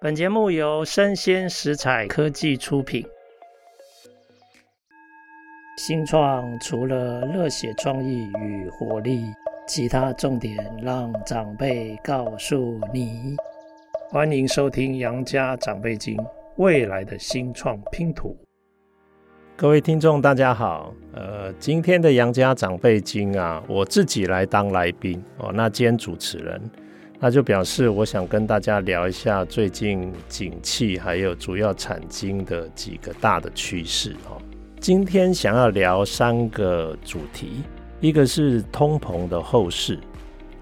本节目由生鲜食材科技出品。新创除了热血创意与活力，其他重点让长辈告诉你。欢迎收听《杨家长辈经》，未来的新创拼图。各位听众，大家好。呃，今天的《杨家长辈经》啊，我自己来当来宾哦。那兼主持人。那就表示我想跟大家聊一下最近景气还有主要产经的几个大的趋势哦。今天想要聊三个主题，一个是通膨的后市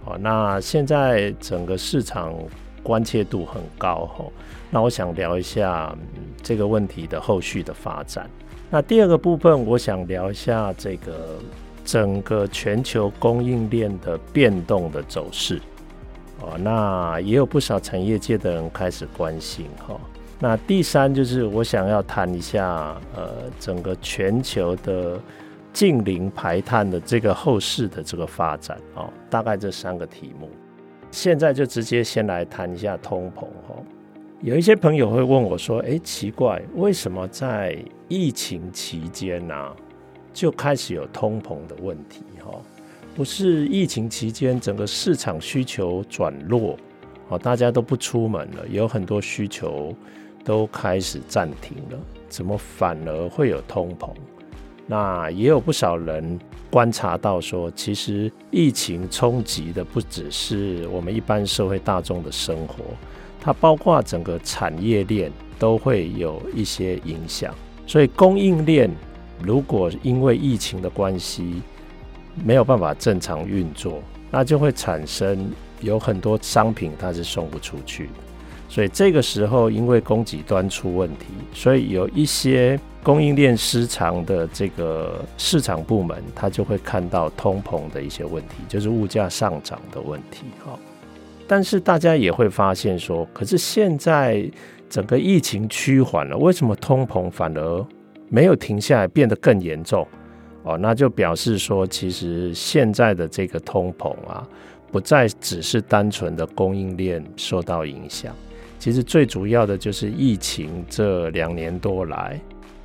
哦。那现在整个市场关切度很高哦。那我想聊一下这个问题的后续的发展。那第二个部分，我想聊一下这个整个全球供应链的变动的走势。哦，那也有不少产业界的人开始关心哈。那第三就是我想要谈一下，呃，整个全球的近零排碳的这个后市的这个发展哦，大概这三个题目。现在就直接先来谈一下通膨哈。有一些朋友会问我说：“哎，奇怪，为什么在疫情期间呢，就开始有通膨的问题？”哈。不是疫情期间整个市场需求转弱，哦，大家都不出门了，有很多需求都开始暂停了，怎么反而会有通膨？那也有不少人观察到说，其实疫情冲击的不只是我们一般社会大众的生活，它包括整个产业链都会有一些影响。所以供应链如果因为疫情的关系，没有办法正常运作，那就会产生有很多商品它是送不出去。所以这个时候，因为供给端出问题，所以有一些供应链失常的这个市场部门，它就会看到通膨的一些问题，就是物价上涨的问题。哈，但是大家也会发现说，可是现在整个疫情趋缓了，为什么通膨反而没有停下来，变得更严重？哦，那就表示说，其实现在的这个通膨啊，不再只是单纯的供应链受到影响，其实最主要的就是疫情这两年多来，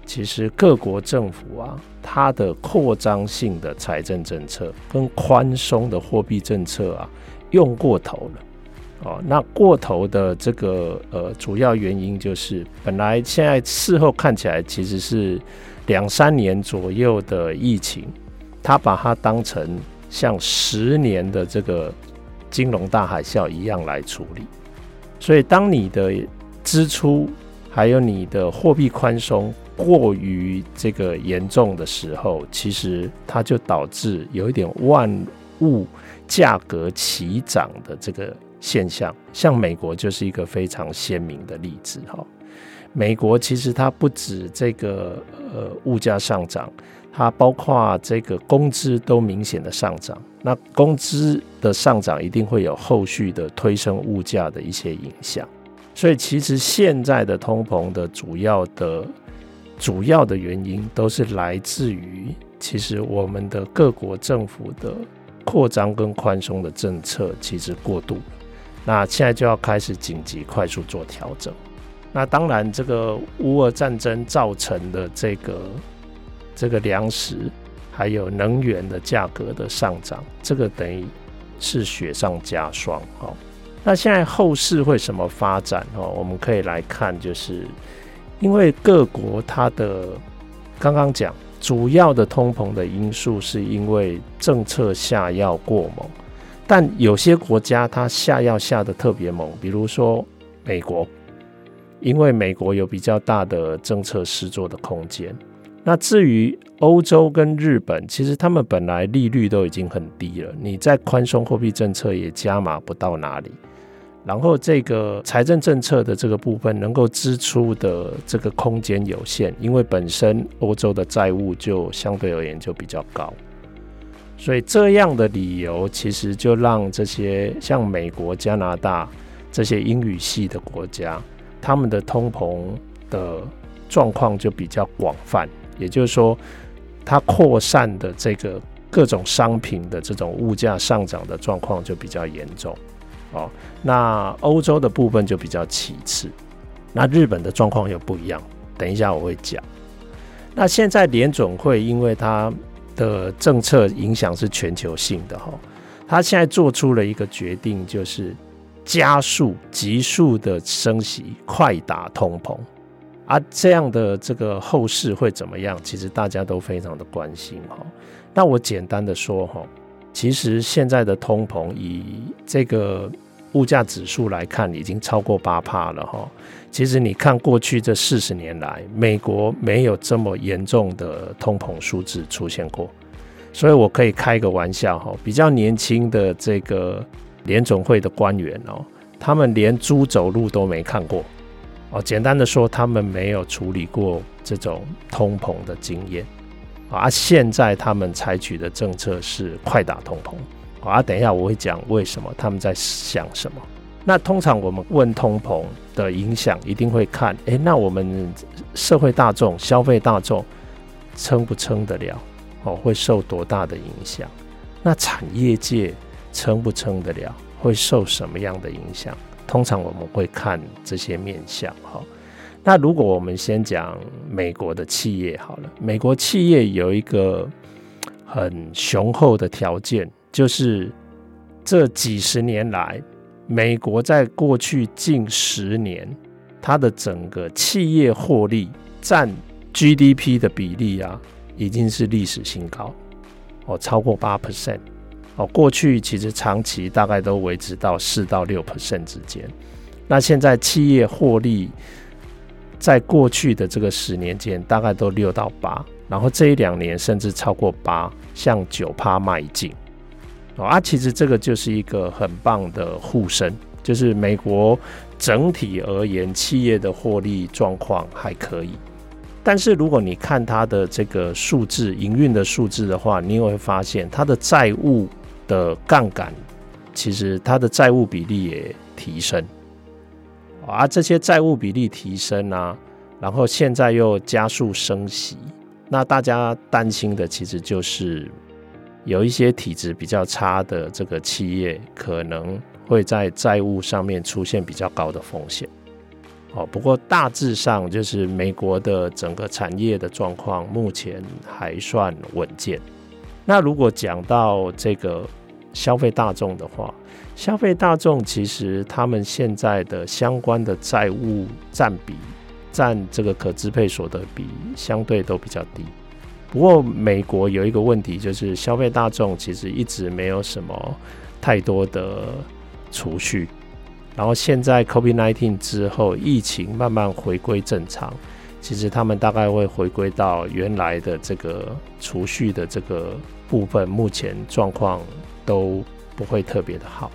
其实各国政府啊，它的扩张性的财政政策跟宽松的货币政策啊，用过头了。哦，那过头的这个呃主要原因就是，本来现在事后看起来其实是。两三年左右的疫情，他把它当成像十年的这个金融大海啸一样来处理。所以，当你的支出还有你的货币宽松过于这个严重的时候，其实它就导致有一点万物价格齐涨的这个现象。像美国就是一个非常鲜明的例子，哈。美国其实它不止这个呃物价上涨，它包括这个工资都明显的上涨。那工资的上涨一定会有后续的推升物价的一些影响。所以其实现在的通膨的主要的主要的原因都是来自于其实我们的各国政府的扩张跟宽松的政策其实过度。那现在就要开始紧急快速做调整。那当然，这个乌俄战争造成的这个这个粮食还有能源的价格的上涨，这个等于是雪上加霜哦。那现在后市会什么发展哦？我们可以来看，就是因为各国它的刚刚讲主要的通膨的因素，是因为政策下药过猛，但有些国家它下药下得特别猛，比如说美国。因为美国有比较大的政策施作的空间，那至于欧洲跟日本，其实他们本来利率都已经很低了，你在宽松货币政策也加码不到哪里，然后这个财政政策的这个部分能够支出的这个空间有限，因为本身欧洲的债务就相对而言就比较高，所以这样的理由其实就让这些像美国、加拿大这些英语系的国家。他们的通膨的状况就比较广泛，也就是说，它扩散的这个各种商品的这种物价上涨的状况就比较严重。哦，那欧洲的部分就比较其次。那日本的状况又不一样，等一下我会讲。那现在联准会因为它的政策影响是全球性的哈，它现在做出了一个决定，就是加速急速的升息，快打通膨。啊，这样的这个后市会怎么样？其实大家都非常的关心哈。那我简单的说哈，其实现在的通膨以这个物价指数来看，已经超过八趴了哈。其实你看过去这四十年来，美国没有这么严重的通膨数字出现过，所以我可以开个玩笑哈，比较年轻的这个联总会的官员哦，他们连猪走路都没看过哦。简单的说，他们没有处理过这种通膨的经验啊。现在他们采取的政策是快打通膨啊。等一下我会讲为什么他们在想什么。那通常我们问通膨的影响，一定会看，诶，那我们社会大众、消费大众撑不撑得了？哦，会受多大的影响？那产业界撑不撑得了？会受什么样的影响？通常我们会看这些面向。哈，那如果我们先讲美国的企业好了，美国企业有一个很雄厚的条件，就是这几十年来。美国在过去近十年，它的整个企业获利占 GDP 的比例啊，已经是历史新高哦，超过八 percent 哦。过去其实长期大概都维持到四到六 percent 之间。那现在企业获利在过去的这个十年间，大概都六到八，然后这一两年甚至超过八，向九趴迈进。啊，其实这个就是一个很棒的护身，就是美国整体而言企业的获利状况还可以。但是如果你看它的这个数字，营运的数字的话，你也会发现它的债务的杠杆，其实它的债务比例也提升。啊，这些债务比例提升啊，然后现在又加速升息，那大家担心的其实就是。有一些体质比较差的这个企业，可能会在债务上面出现比较高的风险。哦，不过大致上就是美国的整个产业的状况目前还算稳健。那如果讲到这个消费大众的话，消费大众其实他们现在的相关的债务占比，占这个可支配所得比，相对都比较低。不过，美国有一个问题，就是消费大众其实一直没有什么太多的储蓄。然后现在 COVID-19 之后，疫情慢慢回归正常，其实他们大概会回归到原来的这个储蓄的这个部分，目前状况都不会特别的好。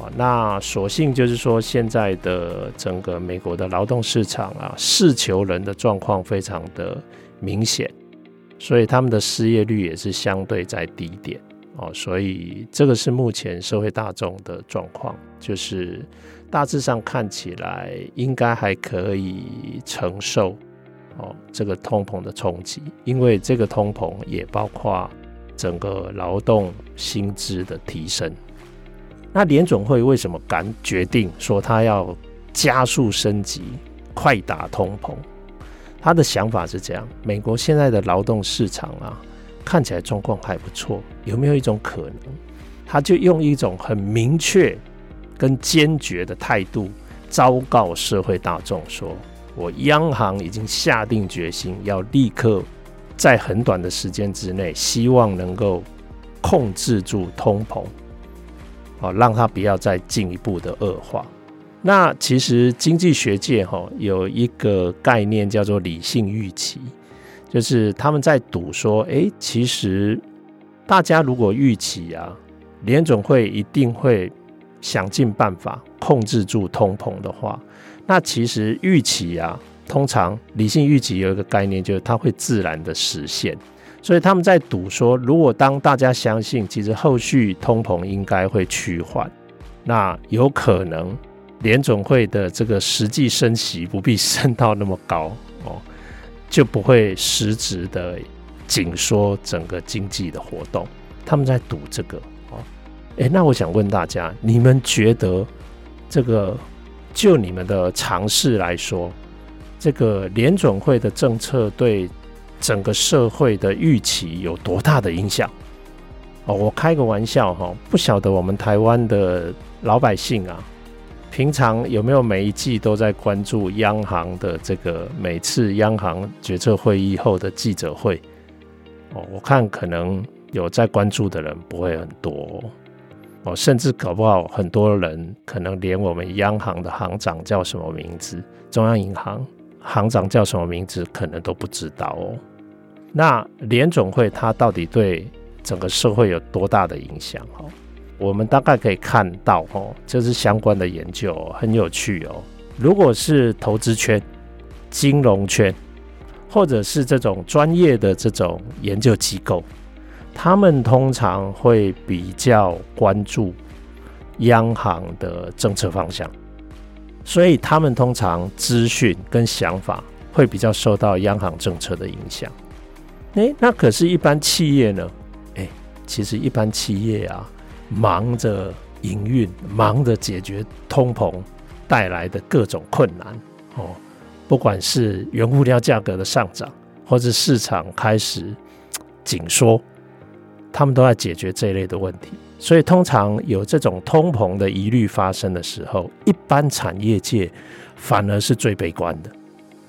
啊，那所幸就是说，现在的整个美国的劳动市场啊，事求人的状况非常的明显。所以他们的失业率也是相对在低点哦，所以这个是目前社会大众的状况，就是大致上看起来应该还可以承受哦这个通膨的冲击，因为这个通膨也包括整个劳动薪资的提升。那联准会为什么敢决定说他要加速升级，快打通膨？他的想法是这样：美国现在的劳动市场啊，看起来状况还不错。有没有一种可能，他就用一种很明确跟坚决的态度，昭告社会大众说：我央行已经下定决心，要立刻在很短的时间之内，希望能够控制住通膨，好，让它不要再进一步的恶化。那其实经济学界哈有一个概念叫做理性预期，就是他们在赌说，诶，其实大家如果预期啊，联总会一定会想尽办法控制住通膨的话，那其实预期啊，通常理性预期有一个概念，就是它会自然的实现。所以他们在赌说，如果当大家相信，其实后续通膨应该会趋缓，那有可能。联总会的这个实际升息不必升到那么高 哦，就不会实质的紧缩整个经济的活动。他们在赌这个哦，诶，那我想问大家，你们觉得这个就你们的常识来说，这个联准会的政策对整个社会的预期有多大的影响？哦，我开个玩笑哈，不晓得我们台湾的老百姓啊，平常有没有每一季都在关注央行的这个每次央行决策会议后的记者会？哦，我看可能有在关注的人不会很多。哦，甚至搞不好很多人可能连我们央行的行长叫什么名字，中央银行行长叫什么名字，可能都不知道哦。那联总会它到底对整个社会有多大的影响？哦，我们大概可以看到，哦，这是相关的研究，很有趣哦。如果是投资圈、金融圈，或者是这种专业的这种研究机构。他们通常会比较关注央行的政策方向，所以他们通常资讯跟想法会比较受到央行政策的影响。诶，那可是，一般企业呢？诶，其实一般企业啊，忙着营运，忙着解决通膨带来的各种困难哦，不管是原物料价格的上涨，或者市场开始紧缩。他们都在解决这一类的问题，所以通常有这种通膨的疑虑发生的时候，一般产业界反而是最悲观的。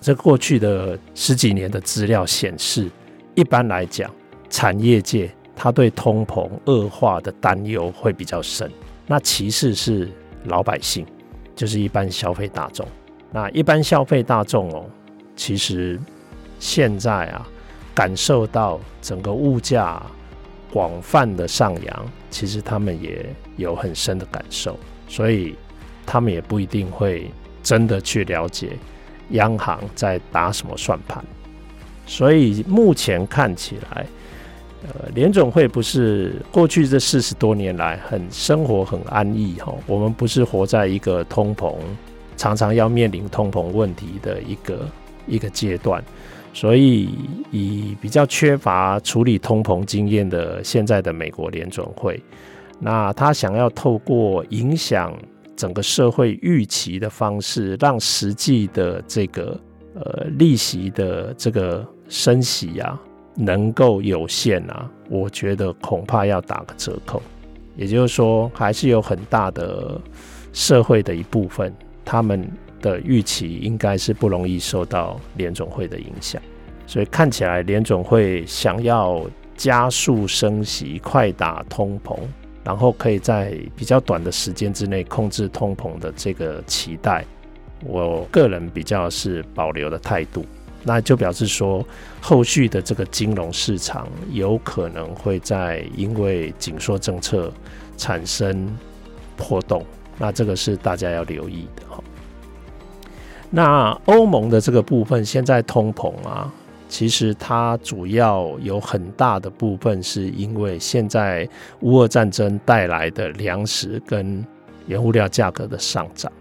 这过去的十几年的资料显示，一般来讲，产业界他对通膨恶化的担忧会比较深。那其次是老百姓，就是一般消费大众。那一般消费大众哦，其实现在啊，感受到整个物价。广泛的上扬，其实他们也有很深的感受，所以他们也不一定会真的去了解央行在打什么算盘。所以目前看起来，呃，联总会不是过去这四十多年来很生活很安逸哈，我们不是活在一个通膨常常要面临通膨问题的一个一个阶段。所以，以比较缺乏处理通膨经验的现在的美国联准会，那他想要透过影响整个社会预期的方式，让实际的这个呃利息的这个升息啊，能够有限啊，我觉得恐怕要打个折扣。也就是说，还是有很大的社会的一部分，他们。的预期应该是不容易受到联总会的影响，所以看起来联总会想要加速升息、快打通膨，然后可以在比较短的时间之内控制通膨的这个期待，我个人比较是保留的态度。那就表示说，后续的这个金融市场有可能会在因为紧缩政策产生波动，那这个是大家要留意的哈。那欧盟的这个部分，现在通膨啊，其实它主要有很大的部分是因为现在乌俄战争带来的粮食跟原物料价格的上涨。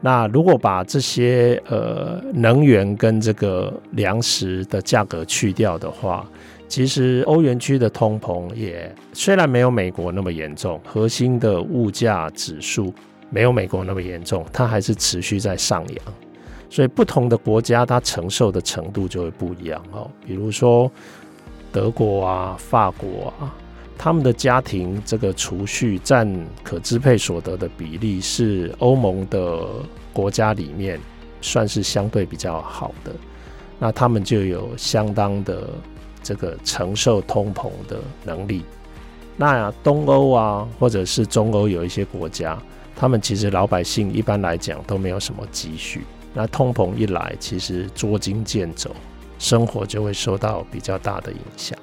那如果把这些呃能源跟这个粮食的价格去掉的话，其实欧元区的通膨也虽然没有美国那么严重，核心的物价指数。没有美国那么严重，它还是持续在上扬，所以不同的国家它承受的程度就会不一样哦。比如说德国啊、法国啊，他们的家庭这个储蓄占可支配所得的比例是欧盟的国家里面算是相对比较好的，那他们就有相当的这个承受通膨的能力。那东欧啊，或者是中欧有一些国家。他们其实老百姓一般来讲都没有什么积蓄，那通膨一来，其实捉襟见肘，生活就会受到比较大的影响。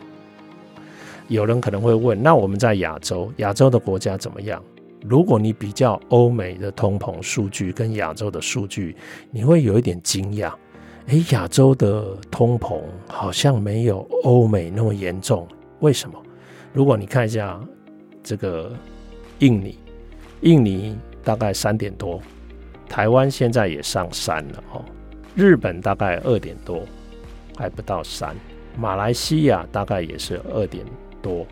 有人可能会问，那我们在亚洲，亚洲的国家怎么样？如果你比较欧美的通膨数据跟亚洲的数据，你会有一点惊讶，诶，亚洲的通膨好像没有欧美那么严重，为什么？如果你看一下这个印尼，印尼。大概三点多，台湾现在也上三了哦。日本大概二点多，还不到三。马来西亚大概也是二点多，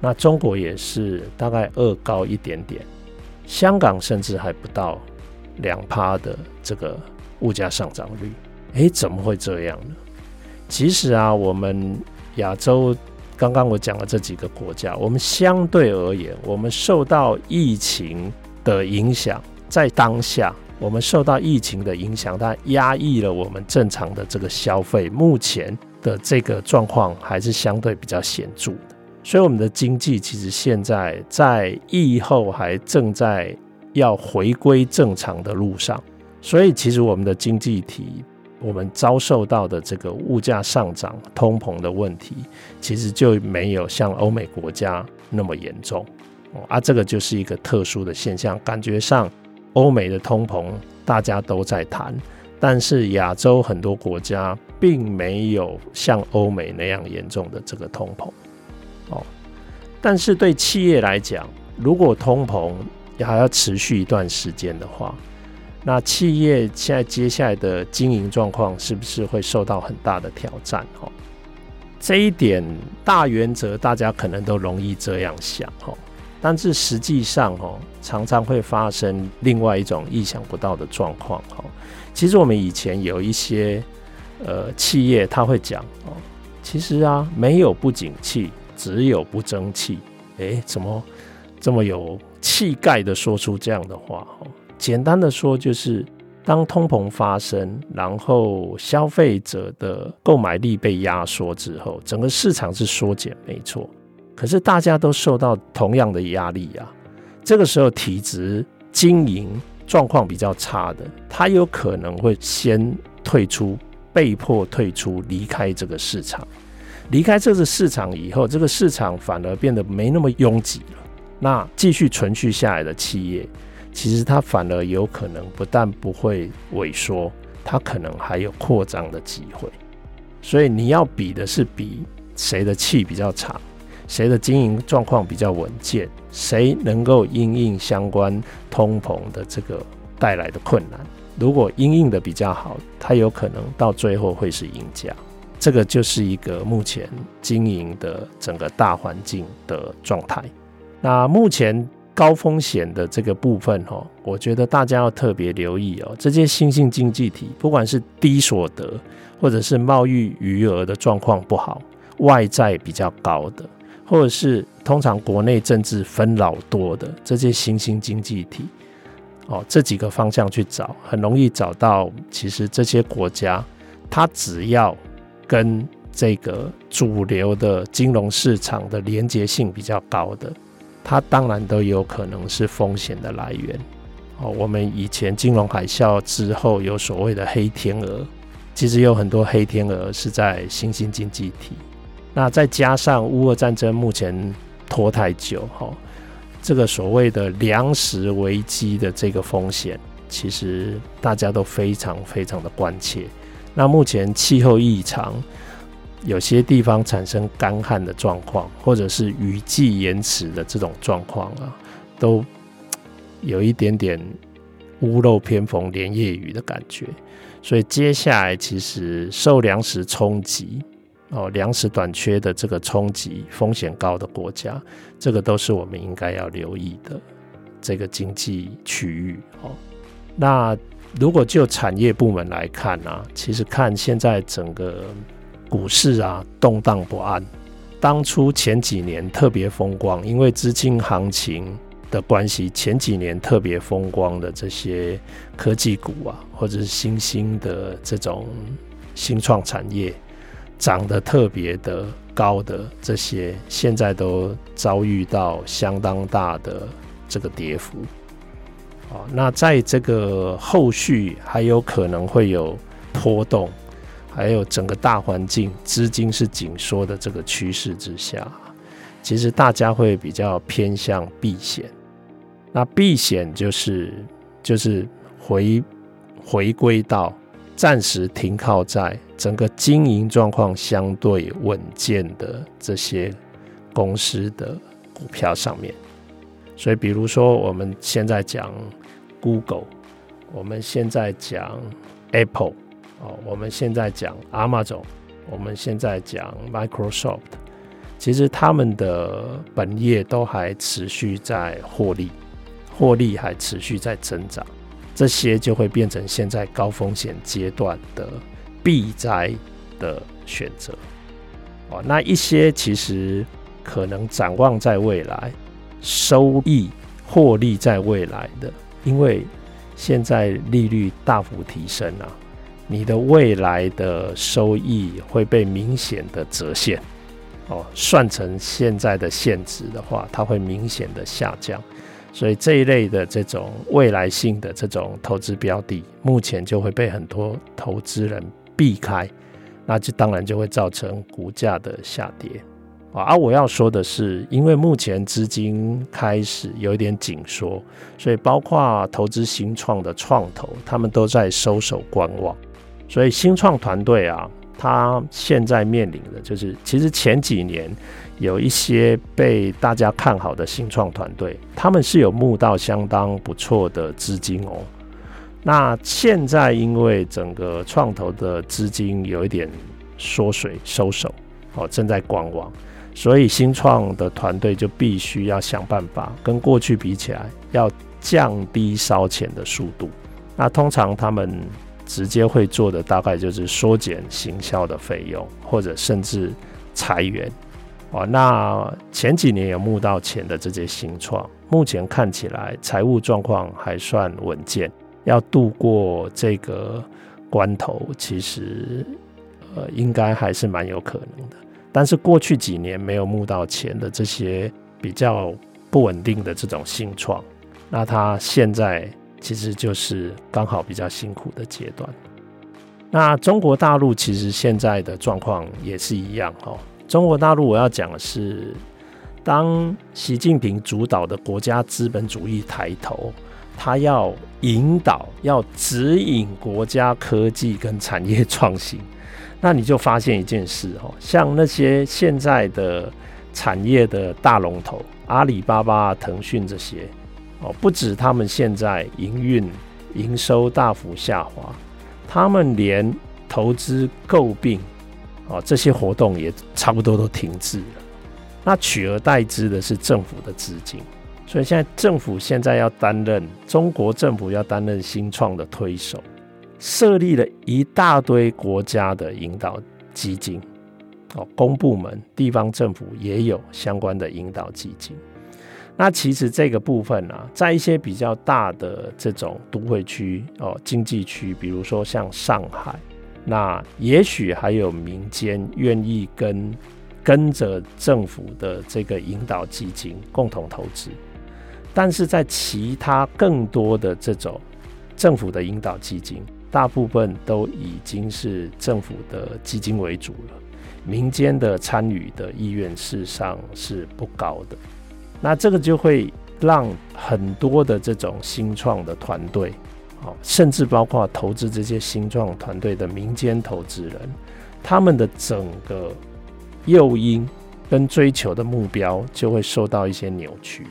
那中国也是大概二高一点点，香港甚至还不到两趴的这个物价上涨率。诶，怎么会这样呢？其实啊，我们亚洲刚刚我讲了这几个国家，我们相对而言，我们受到疫情的影响，在当下，我们受到疫情的影响，它压抑了我们正常的这个消费。目前的这个状况还是相对比较显著的，所以我们的经济其实现在在疫后还正在要回归正常的路上，所以其实我们的经济体。我们遭受到的这个物价上涨、通膨的问题，其实就没有像欧美国家那么严重哦啊。这个就是一个特殊的现象，感觉上欧美的通膨大家都在谈，但是亚洲很多国家并没有像欧美那样严重的这个通膨哦。但是对企业来讲，如果通膨还要持续一段时间的话，那企业现在接下来的经营状况是不是会受到很大的挑战？哈，这一点大原则大家可能都容易这样想，哈，但是实际上，哦，常常会发生另外一种意想不到的状况，哈。其实我们以前有一些呃企业他会讲，哦，其实啊没有不景气，只有不争气。诶，怎么这么有气概的说出这样的话？哈。简单的说，就是当通膨发生，然后消费者的购买力被压缩之后，整个市场是缩减，没错。可是大家都受到同样的压力啊。这个时候，体质经营状况比较差的，他有可能会先退出，被迫退出，离开这个市场。离开这个市场以后，这个市场反而变得没那么拥挤了。那继续存续下来的企业。其实它反而有可能不但不会萎缩，它可能还有扩张的机会。所以你要比的是比谁的气比较长，谁的经营状况比较稳健，谁能够因应相关通膨的这个带来的困难。如果因应的比较好，它有可能到最后会是赢家。这个就是一个目前经营的整个大环境的状态。那目前。高风险的这个部分，哈，我觉得大家要特别留意哦。这些新兴经济体，不管是低所得，或者是贸易余额的状况不好，外债比较高的，或者是通常国内政治纷扰多的这些新兴经济体，哦，这几个方向去找，很容易找到。其实这些国家，它只要跟这个主流的金融市场的连结性比较高的。它当然都有可能是风险的来源。哦，我们以前金融海啸之后有所谓的黑天鹅，其实有很多黑天鹅是在新兴经济体。那再加上乌俄战争目前拖太久，哈，这个所谓的粮食危机的这个风险，其实大家都非常非常的关切。那目前气候异常。有些地方产生干旱的状况，或者是雨季延迟的这种状况啊，都有一点点屋漏偏逢连夜雨的感觉。所以接下来其实受粮食冲击哦，粮食短缺的这个冲击风险高的国家，这个都是我们应该要留意的这个经济区域哦。那如果就产业部门来看呢，啊，其实看现在整个。股市啊，动荡不安。当初前几年特别风光，因为资金行情的关系，前几年特别风光的这些科技股啊，或者是新兴的这种新创产业，涨得特别的高的这些，现在都遭遇到相当大的这个跌幅。啊，那在这个后续还有可能会有波动。还有整个大环境资金是紧缩的这个趋势之下，其实大家会比较偏向避险。那避险就是就是回回归到暂时停靠在整个经营状况相对稳健的这些公司的股票上面。所以，比如说我们现在讲 Google，我们现在讲 Apple。哦，我们现在讲 Amazon，我们现在讲 Microsoft，其实他们的本业都还持续在获利，获利还持续在增长，这些就会变成现在高风险阶段的避灾的选择。哦，那一些其实可能展望在未来，收益获利在未来的，因为现在利率大幅提升啊，你的未来的收益会被明显的折现。哦，算成现在的现值的话，它会明显的下降，所以这一类的这种未来性的这种投资标的，目前就会被很多投资人避开，那就当然就会造成股价的下跌。啊，我要说的是，因为目前资金开始有一点紧缩，所以包括投资新创的创投，他们都在收手观望，所以新创团队啊。他现在面临的就是，其实前几年有一些被大家看好的新创团队，他们是有募到相当不错的资金哦。那现在因为整个创投的资金有一点缩水收手哦，正在观望，所以新创的团队就必须要想办法跟过去比起来，要降低烧钱的速度。那通常他们。直接会做的大概就是缩减行销的费用，或者甚至裁员。哦，那前几年有募到钱的这些新创，目前看起来财务状况还算稳健，要度过这个关头，其实呃应该还是蛮有可能的。但是过去几年没有募到钱的这些比较不稳定的这种新创，那他现在。其实就是刚好比较辛苦的阶段。那中国大陆其实现在的状况也是一样哦。中国大陆我要讲的是，当习近平主导的国家资本主义抬头，他要引导、要指引国家科技跟产业创新，那你就发现一件事哦，像那些现在的产业的大龙头，阿里巴巴、腾讯这些。哦，不止他们现在营运营收大幅下滑，他们连投资购并哦这些活动也差不多都停滞了。那取而代之的是政府的资金，所以现在政府现在要担任中国政府要担任新创的推手，设立了一大堆国家的引导基金哦，公部门、地方政府也有相关的引导基金。那其实这个部分呢、啊，在一些比较大的这种都会区哦，经济区，比如说像上海，那也许还有民间愿意跟跟着政府的这个引导基金共同投资，但是在其他更多的这种政府的引导基金，大部分都已经是政府的基金为主了，民间的参与的意愿事实上是不高的。那这个就会让很多的这种新创的团队，甚至包括投资这些新创团队的民间投资人，他们的整个诱因跟追求的目标就会受到一些扭曲，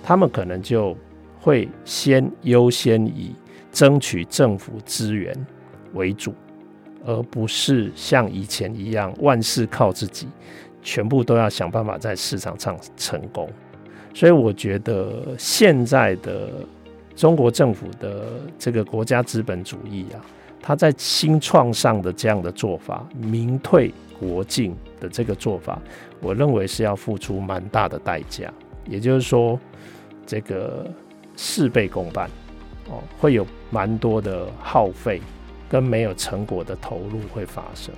他们可能就会先优先以争取政府资源为主，而不是像以前一样万事靠自己。全部都要想办法在市场上成功，所以我觉得现在的中国政府的这个国家资本主义啊，它在新创上的这样的做法，民退国进的这个做法，我认为是要付出蛮大的代价。也就是说，这个事倍功半哦，会有蛮多的耗费跟没有成果的投入会发生。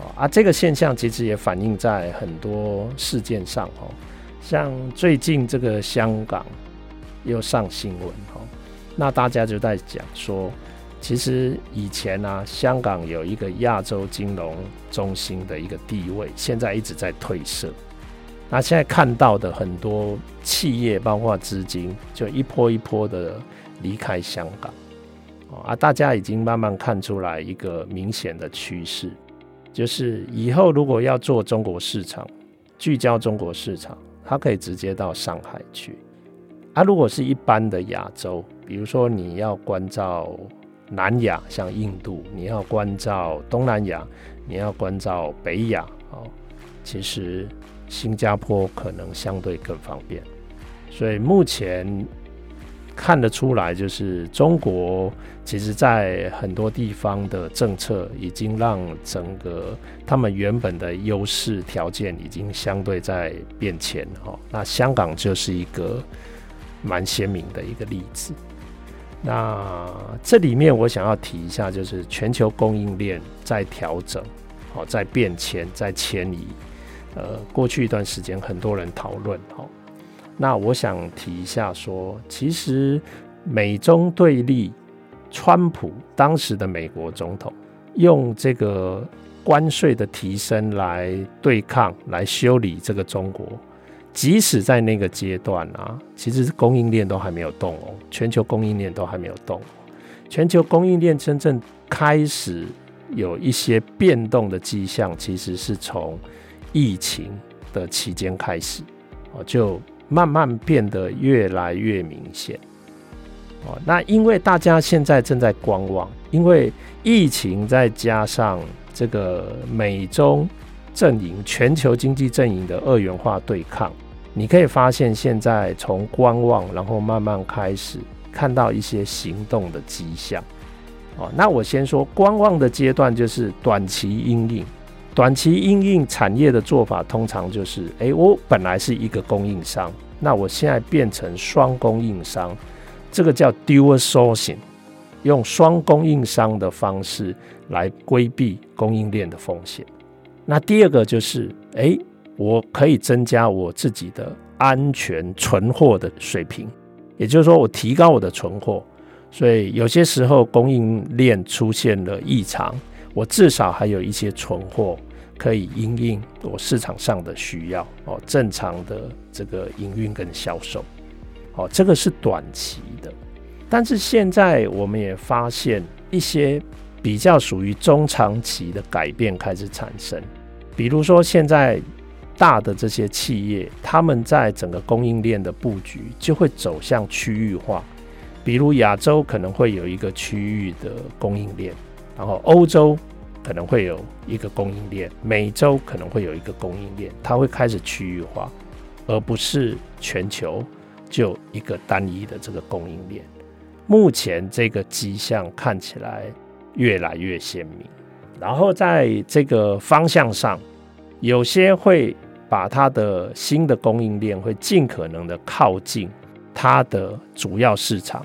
哦啊，这个现象其实也反映在很多事件上哦，像最近这个香港又上新闻哦，那大家就在讲说，其实以前啊，香港有一个亚洲金融中心的一个地位，现在一直在褪色。那现在看到的很多企业，包括资金，就一波一波的离开香港啊，大家已经慢慢看出来一个明显的趋势。就是以后如果要做中国市场，聚焦中国市场，它可以直接到上海去。啊，如果是一般的亚洲，比如说你要关照南亚，像印度，你要关照东南亚，你要关照北亚，哦，其实新加坡可能相对更方便。所以目前看得出来，就是中国其实在很多地方的政策已经让整个他们原本的优势条件已经相对在变迁哈。那香港就是一个蛮鲜明的一个例子。那这里面我想要提一下，就是全球供应链在调整，好，在变迁，在迁移。呃，过去一段时间很多人讨论，好，那我想提一下说，其实美中对立，川普当时的美国总统用这个关税的提升来对抗，来修理这个中国。即使在那个阶段啊，其实供应链都还没有动哦，全球供应链都还没有动。全球供应链真正开始有一些变动的迹象，其实是从疫情的期间开始哦，就慢慢变得越来越明显哦。那因为大家现在正在观望，因为疫情再加上这个美中。阵营全球经济阵营的二元化对抗，你可以发现现在从观望，然后慢慢开始看到一些行动的迹象。哦，那我先说观望的阶段，就是短期阴影，短期应应产业的做法，通常就是，诶，我本来是一个供应商，那我现在变成双供应商，这个叫 dual sourcing，用双供应商的方式来规避供应链的风险。那第二个就是，诶，我可以增加我自己的安全存货的水平，也就是说，我提高我的存货，所以有些时候供应链出现了异常，我至少还有一些存货可以因应我市场上的需要哦，正常的这个营运跟销售，哦，这个是短期的，但是现在我们也发现一些。比较属于中长期的改变开始产生，比如说现在大的这些企业，他们在整个供应链的布局就会走向区域化，比如亚洲可能会有一个区域的供应链，然后欧洲可能会有一个供应链，美洲可能会有一个供应链，它会开始区域化，而不是全球就一个单一的这个供应链。目前这个迹象看起来。越来越鲜明，然后在这个方向上，有些会把它的新的供应链会尽可能的靠近它的主要市场，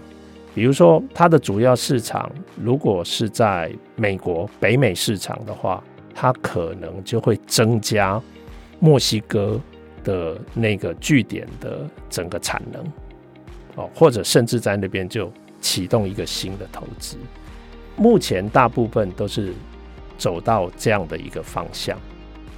比如说它的主要市场如果是在美国北美市场的话，它可能就会增加墨西哥的那个据点的整个产能，哦，或者甚至在那边就启动一个新的投资。目前大部分都是走到这样的一个方向。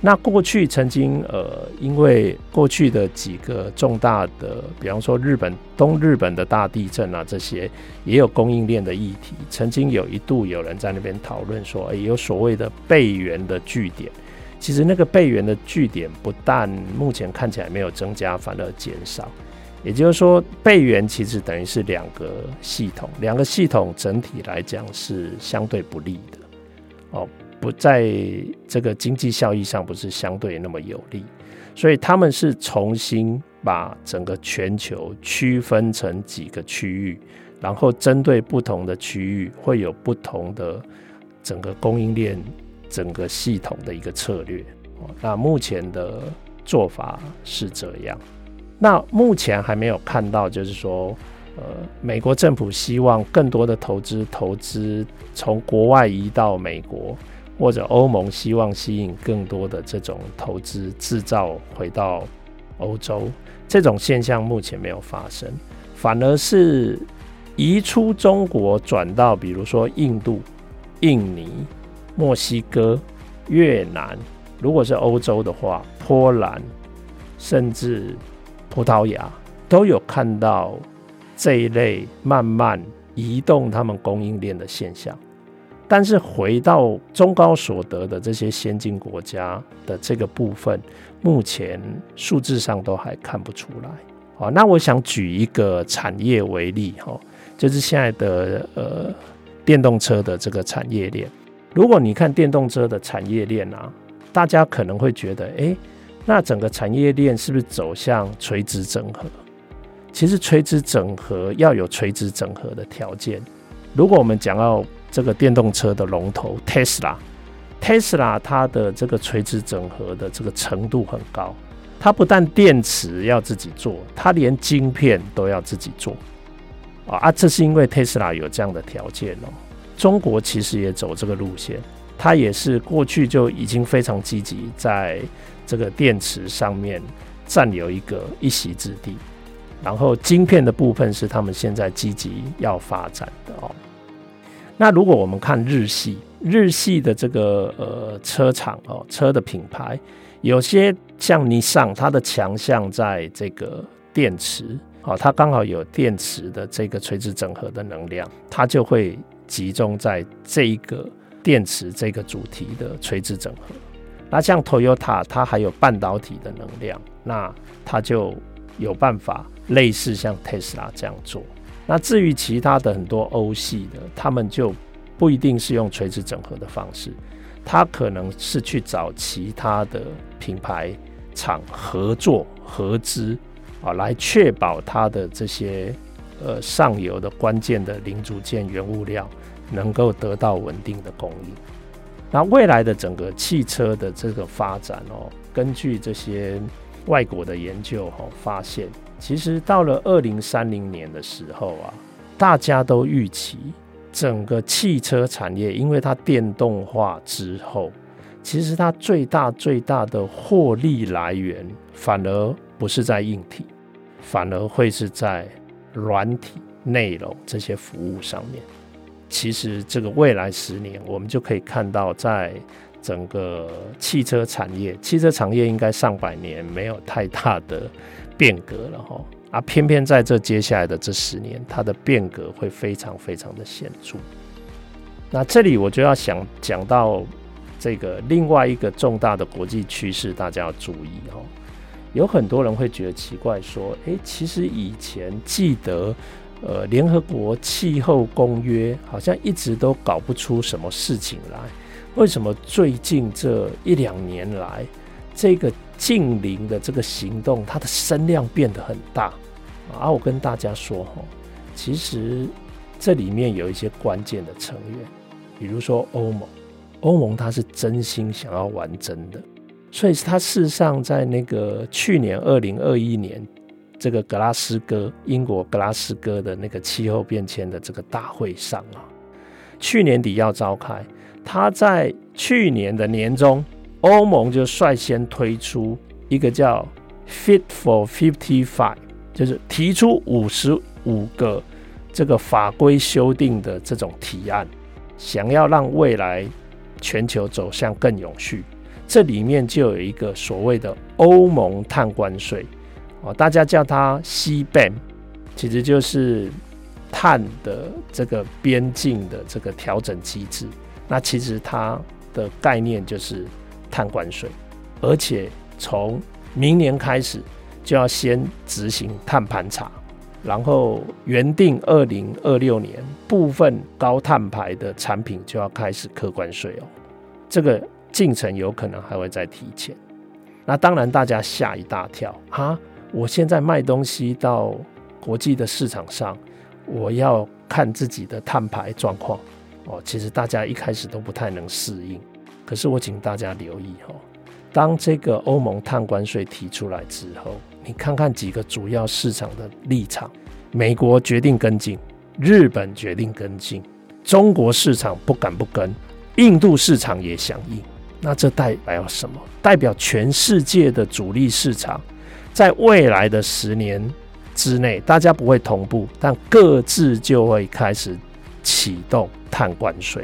那过去曾经呃，因为过去的几个重大的，比方说日本东日本的大地震啊，这些也有供应链的议题。曾经有一度有人在那边讨论说，哎，有所谓的备援的据点。其实那个备援的据点不但目前看起来没有增加，反而减少。也就是说，备援其实等于是两个系统，两个系统整体来讲是相对不利的哦，不在这个经济效益上不是相对那么有利，所以他们是重新把整个全球区分成几个区域，然后针对不同的区域会有不同的整个供应链、整个系统的一个策略。那目前的做法是这样。那目前还没有看到，就是说，呃，美国政府希望更多的投资投资从国外移到美国，或者欧盟希望吸引更多的这种投资制造回到欧洲，这种现象目前没有发生，反而是移出中国转到比如说印度、印尼、墨西哥、越南，如果是欧洲的话，波兰，甚至。葡萄牙都有看到这一类慢慢移动他们供应链的现象，但是回到中高所得的这些先进国家的这个部分，目前数字上都还看不出来。好，那我想举一个产业为例，哈，就是现在的呃电动车的这个产业链。如果你看电动车的产业链啊，大家可能会觉得，哎，那整个产业链是不是走向垂直整合？其实垂直整合要有垂直整合的条件。如果我们讲到这个电动车的龙头 Tesla，Tesla 它的这个垂直整合的这个程度很高，它不但电池要自己做，它连晶片都要自己做。啊啊，这是因为 Tesla 有这样的条件哦。中国其实也走这个路线，它也是过去就已经非常积极在这个电池上面占有一个一席之地。然后晶片的部分是他们现在积极要发展的哦。那如果我们看日系，日系的这个呃车厂哦，车的品牌，有些像尼桑，它的强项在这个电池，哦，它刚好有电池的这个垂直整合的能量，它就会集中在这一个电池这个主题的垂直整合。那像 Toyota，它还有半导体的能量，那它就有办法。类似像特斯拉这样做，那至于其他的很多欧系的，他们就不一定是用垂直整合的方式，他可能是去找其他的品牌厂合作合资啊，来确保它的这些呃上游的关键的零组件原物料能够得到稳定的供应。那未来的整个汽车的这个发展哦，根据这些外国的研究哦发现。其实到了二零三零年的时候啊，大家都预期整个汽车产业，因为它电动化之后，其实它最大最大的获利来源，反而不是在硬体，反而会是在软体、内容这些服务上面。其实这个未来十年，我们就可以看到，在整个汽车产业，汽车产业应该上百年没有太大的。变革了哈啊，偏偏在这接下来的这十年，它的变革会非常非常的显著。那这里我就要想讲到这个另外一个重大的国际趋势，大家要注意哦。有很多人会觉得奇怪，说：诶，其实以前记得呃联合国气候公约好像一直都搞不出什么事情来，为什么最近这一两年来这个？近邻的这个行动，它的声量变得很大啊！我跟大家说哈，其实这里面有一些关键的成员，比如说欧盟，欧盟它是真心想要玩真的，所以它事实上在那个去年二零二一年这个格拉斯哥，英国格拉斯哥的那个气候变迁的这个大会上啊，去年底要召开，它在去年的年中。欧盟就率先推出一个叫 “Fit for 55”，就是提出五十五个这个法规修订的这种提案，想要让未来全球走向更永续。这里面就有一个所谓的欧盟碳关税，哦，大家叫它 CBAM，其实就是碳的这个边境的这个调整机制。那其实它的概念就是。碳关税，而且从明年开始就要先执行碳盘查，然后原定二零二六年部分高碳排的产品就要开始课关税哦。这个进程有可能还会再提前。那当然大家吓一大跳啊！我现在卖东西到国际的市场上，我要看自己的碳排状况哦。其实大家一开始都不太能适应。可是我请大家留意哦，当这个欧盟碳关税提出来之后，你看看几个主要市场的立场：美国决定跟进，日本决定跟进，中国市场不敢不跟，印度市场也响应。那这代表什么？代表全世界的主力市场，在未来的十年之内，大家不会同步，但各自就会开始启动碳关税。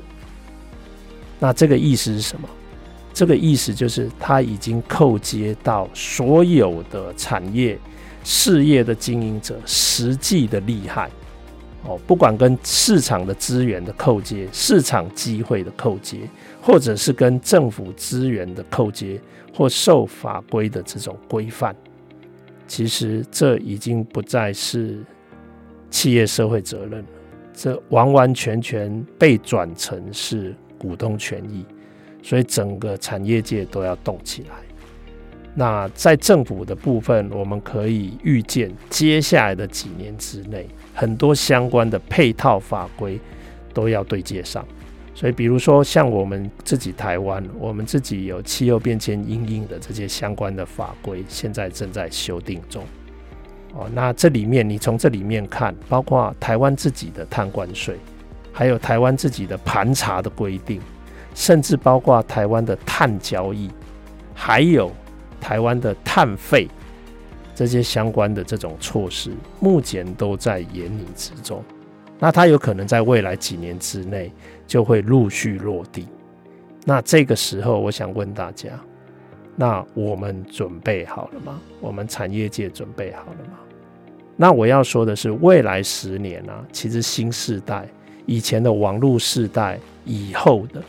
那这个意思是什么？这个意思就是，它已经扣接到所有的产业、事业的经营者实际的利害哦，不管跟市场的资源的扣接、市场机会的扣接，或者是跟政府资源的扣接，或受法规的这种规范，其实这已经不再是企业社会责任了，这完完全全被转成是。股东权益，所以整个产业界都要动起来。那在政府的部分，我们可以预见，接下来的几年之内，很多相关的配套法规都要对接上。所以，比如说像我们自己台湾，我们自己有气候变迁因应的这些相关的法规，现在正在修订中。哦，那这里面你从这里面看，包括台湾自己的碳关税，还有台湾自己的盘查的规定，甚至包括台湾的碳交易，还有台湾的碳费这些相关的这种措施，目前都在研拟之中。那它有可能在未来几年之内就会陆续落地。那这个时候，我想问大家：那我们准备好了吗？我们产业界准备好了吗？那我要说的是，未来十年啊，其实新世代、以前的网络世代以后的，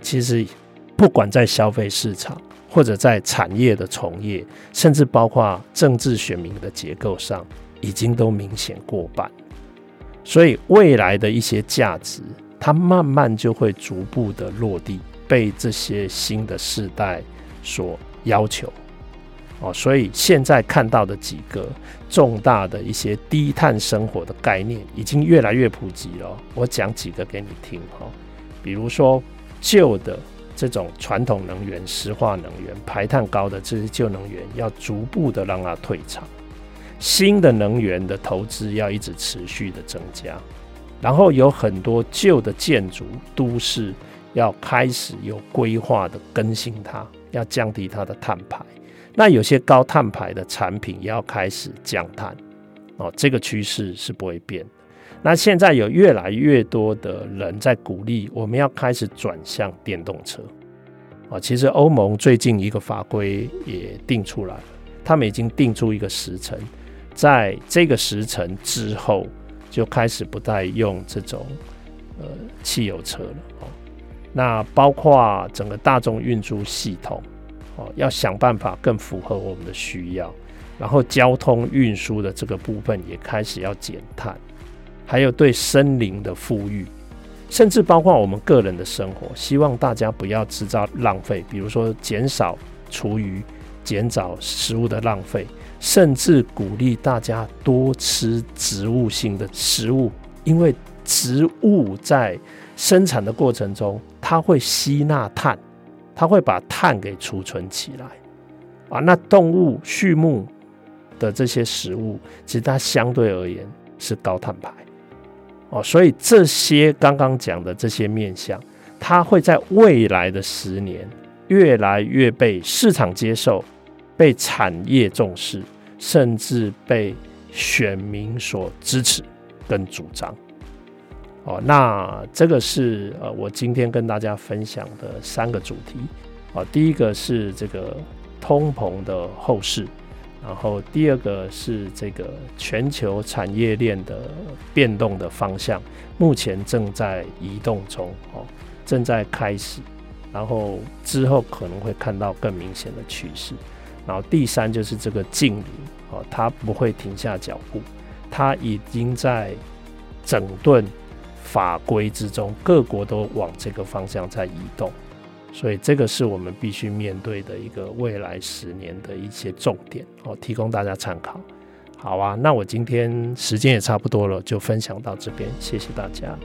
其实不管在消费市场，或者在产业的从业，甚至包括政治选民的结构上，已经都明显过半。所以未来的一些价值，它慢慢就会逐步的落地，被这些新的世代所要求。哦，所以现在看到的几个重大的一些低碳生活的概念，已经越来越普及了。我讲几个给你听哈，比如说旧的这种传统能源、石化能源排碳高的这些旧能源，要逐步的让它退场。新的能源的投资要一直持续的增加，然后有很多旧的建筑都市要开始有规划的更新它，要降低它的碳排。那有些高碳排的产品要开始降碳哦，这个趋势是不会变。那现在有越来越多的人在鼓励我们要开始转向电动车哦。其实欧盟最近一个法规也定出来了，他们已经定出一个时辰。在这个时辰之后，就开始不再用这种呃汽油车了哦。那包括整个大众运输系统哦，要想办法更符合我们的需要。然后交通运输的这个部分也开始要减碳，还有对森林的复育，甚至包括我们个人的生活，希望大家不要制造浪费，比如说减少厨余，减少食物的浪费。甚至鼓励大家多吃植物性的食物，因为植物在生产的过程中，它会吸纳碳，它会把碳给储存起来。啊，那动物、畜牧的这些食物，其实它相对而言是高碳排。哦，所以这些刚刚讲的这些面向，它会在未来的十年越来越被市场接受，被产业重视。甚至被选民所支持跟主张，哦，那这个是呃，我今天跟大家分享的三个主题，哦，第一个是这个通膨的后市，然后第二个是这个全球产业链的变动的方向，目前正在移动中，哦，正在开始，然后之后可能会看到更明显的趋势。然后第三就是这个净零，哦，它不会停下脚步，它已经在整顿法规之中，各国都往这个方向在移动，所以这个是我们必须面对的一个未来十年的一些重点，哦，提供大家参考。好啊，那我今天时间也差不多了，就分享到这边，谢谢大家。